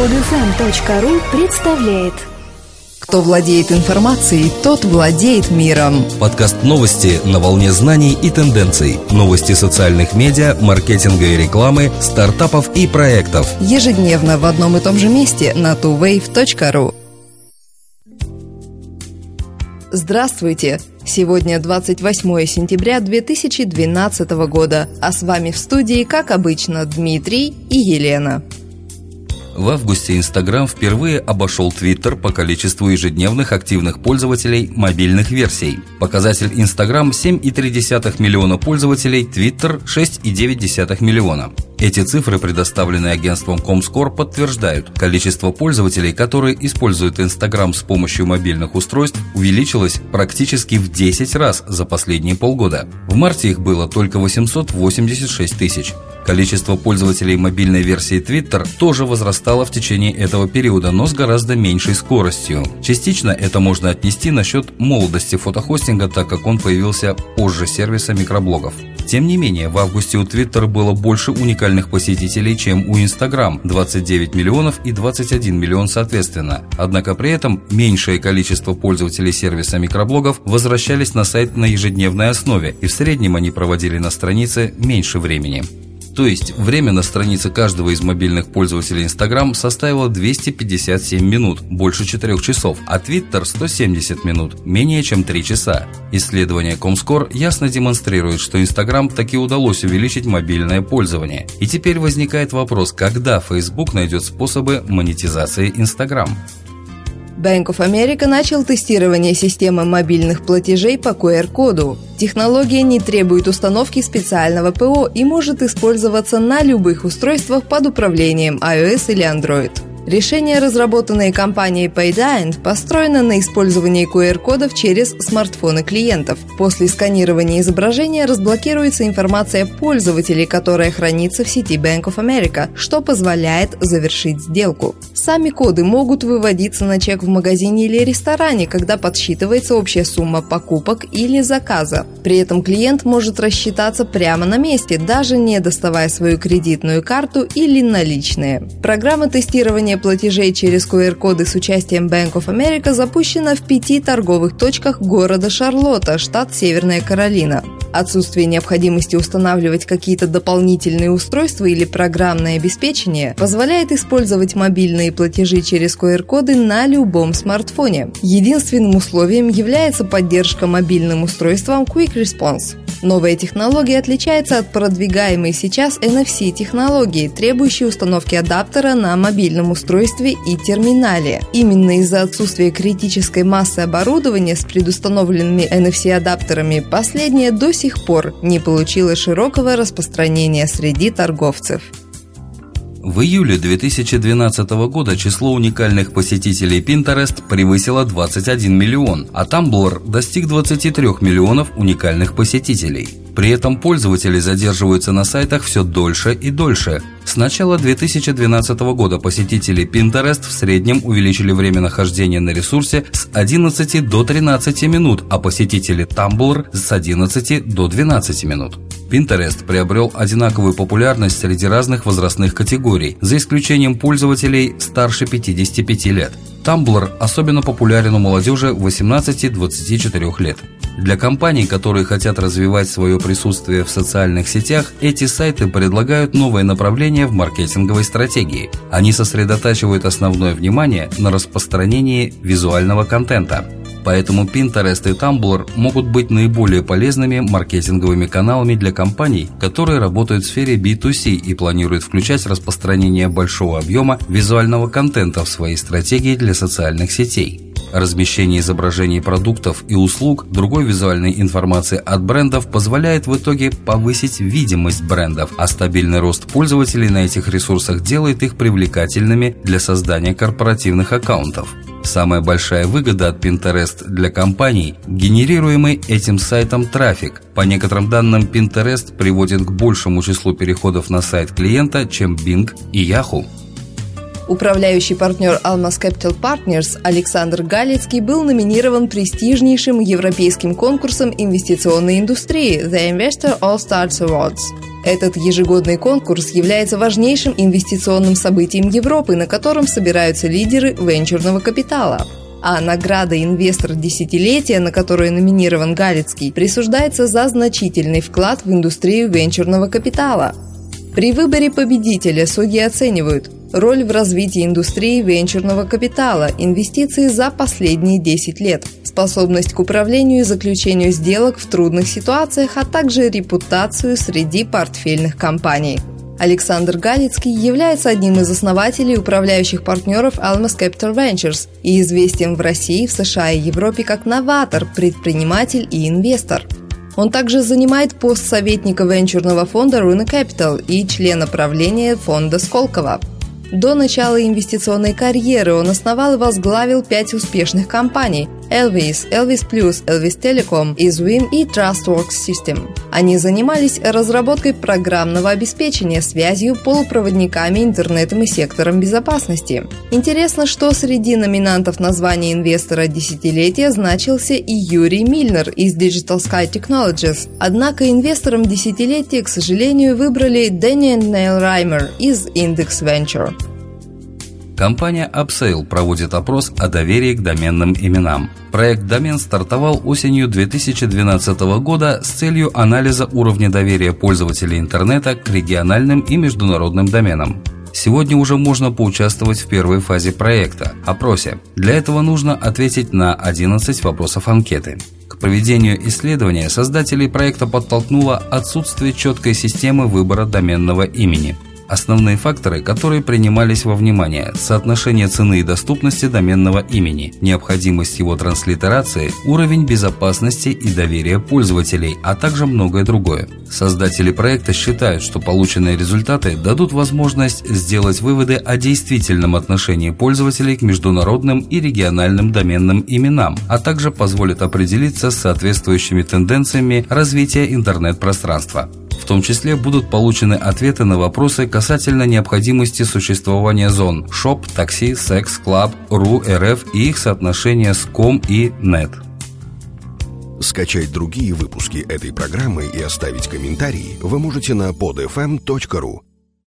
Podfm.ru представляет Кто владеет информацией, тот владеет миром. Подкаст новости на волне знаний и тенденций. Новости социальных медиа, маркетинга и рекламы, стартапов и проектов. Ежедневно в одном и том же месте на tuwave.ru. Здравствуйте! Сегодня 28 сентября 2012 года, а с вами в студии, как обычно, Дмитрий и Елена. В августе Инстаграм впервые обошел Твиттер по количеству ежедневных активных пользователей мобильных версий. Показатель Инстаграм 7,3 миллиона пользователей, Твиттер 6,9 миллиона. Эти цифры, предоставленные агентством Comscore, подтверждают, количество пользователей, которые используют Инстаграм с помощью мобильных устройств, увеличилось практически в 10 раз за последние полгода. В марте их было только 886 тысяч. Количество пользователей мобильной версии Twitter тоже возрастало в течение этого периода, но с гораздо меньшей скоростью. Частично это можно отнести на счет молодости фотохостинга, так как он появился позже сервиса микроблогов. Тем не менее, в августе у Twitter было больше уникальных посетителей, чем у Instagram – 29 миллионов и 21 миллион соответственно. Однако при этом меньшее количество пользователей сервиса микроблогов возвращались на сайт на ежедневной основе, и в среднем они проводили на странице меньше времени. То есть время на странице каждого из мобильных пользователей Instagram составило 257 минут, больше 4 часов, а Twitter 170 минут, менее чем 3 часа. Исследование Comscore ясно демонстрирует, что Instagram таки удалось увеличить мобильное пользование. И теперь возникает вопрос, когда Facebook найдет способы монетизации Instagram. Bank of America начал тестирование системы мобильных платежей по QR-коду. Технология не требует установки специального ПО и может использоваться на любых устройствах под управлением iOS или Android. Решение, разработанное компанией Paydiant, построено на использовании QR-кодов через смартфоны клиентов. После сканирования изображения разблокируется информация пользователей, которая хранится в сети Bank of America, что позволяет завершить сделку. Сами коды могут выводиться на чек в магазине или ресторане, когда подсчитывается общая сумма покупок или заказа. При этом клиент может рассчитаться прямо на месте, даже не доставая свою кредитную карту или наличные. Программа тестирования платежей через QR-коды с участием Bank of America запущена в пяти торговых точках города Шарлотта, штат Северная Каролина. Отсутствие необходимости устанавливать какие-то дополнительные устройства или программное обеспечение позволяет использовать мобильные платежи через QR-коды на любом смартфоне. Единственным условием является поддержка мобильным устройствам Quick Response. Новая технология отличается от продвигаемой сейчас NFC-технологии, требующей установки адаптера на мобильном устройстве и терминале. Именно из-за отсутствия критической массы оборудования с предустановленными NFC-адаптерами последняя до сих пор не получила широкого распространения среди торговцев. В июле 2012 года число уникальных посетителей Pinterest превысило 21 миллион, а Tumblr достиг 23 миллионов уникальных посетителей. При этом пользователи задерживаются на сайтах все дольше и дольше. С начала 2012 года посетители Pinterest в среднем увеличили время нахождения на ресурсе с 11 до 13 минут, а посетители Tumblr с 11 до 12 минут. Pinterest приобрел одинаковую популярность среди разных возрастных категорий, за исключением пользователей старше 55 лет. Tumblr особенно популярен у молодежи 18-24 лет. Для компаний, которые хотят развивать свое присутствие в социальных сетях, эти сайты предлагают новое направление в маркетинговой стратегии. Они сосредотачивают основное внимание на распространении визуального контента. Поэтому Pinterest и Tumblr могут быть наиболее полезными маркетинговыми каналами для компаний, которые работают в сфере B2C и планируют включать распространение большого объема визуального контента в свои стратегии для социальных сетей. Размещение изображений продуктов и услуг, другой визуальной информации от брендов позволяет в итоге повысить видимость брендов, а стабильный рост пользователей на этих ресурсах делает их привлекательными для создания корпоративных аккаунтов. Самая большая выгода от Pinterest для компаний – генерируемый этим сайтом трафик. По некоторым данным, Pinterest приводит к большему числу переходов на сайт клиента, чем Bing и Yahoo. Управляющий партнер Almas Capital Partners Александр Галицкий был номинирован престижнейшим европейским конкурсом инвестиционной индустрии The Investor All Stars Awards. Этот ежегодный конкурс является важнейшим инвестиционным событием Европы, на котором собираются лидеры венчурного капитала. А награда «Инвестор десятилетия», на которую номинирован Галицкий, присуждается за значительный вклад в индустрию венчурного капитала. При выборе победителя судьи оценивают роль в развитии индустрии венчурного капитала, инвестиции за последние 10 лет, способность к управлению и заключению сделок в трудных ситуациях, а также репутацию среди портфельных компаний. Александр Галицкий является одним из основателей и управляющих партнеров Almas Capital Ventures и известен в России, в США и Европе как новатор, предприниматель и инвестор. Он также занимает пост советника венчурного фонда Runa Capital и члена правления фонда Сколково. До начала инвестиционной карьеры он основал и возглавил пять успешных компаний – Elvis, Elvis Plus, Elvis Telecom, Izwim и Trustworks System. Они занимались разработкой программного обеспечения, связью, полупроводниками, интернетом и сектором безопасности. Интересно, что среди номинантов на звание инвестора десятилетия значился и Юрий Мильнер из Digital Sky Technologies. Однако инвестором десятилетия, к сожалению, выбрали Дэнни Нейл Раймер из Index Venture. Компания Upsale проводит опрос о доверии к доменным именам. Проект «Домен» стартовал осенью 2012 года с целью анализа уровня доверия пользователей интернета к региональным и международным доменам. Сегодня уже можно поучаствовать в первой фазе проекта – опросе. Для этого нужно ответить на 11 вопросов анкеты. К проведению исследования создателей проекта подтолкнуло отсутствие четкой системы выбора доменного имени – Основные факторы, которые принимались во внимание – соотношение цены и доступности доменного имени, необходимость его транслитерации, уровень безопасности и доверия пользователей, а также многое другое. Создатели проекта считают, что полученные результаты дадут возможность сделать выводы о действительном отношении пользователей к международным и региональным доменным именам, а также позволят определиться с соответствующими тенденциями развития интернет-пространства. Том числе будут получены ответы на вопросы касательно необходимости существования зон шоп, такси, секс, клаб, ру, РФ и их соотношения с ком и нет. Скачать другие выпуски этой программы и оставить комментарии вы можете на podfm.ru.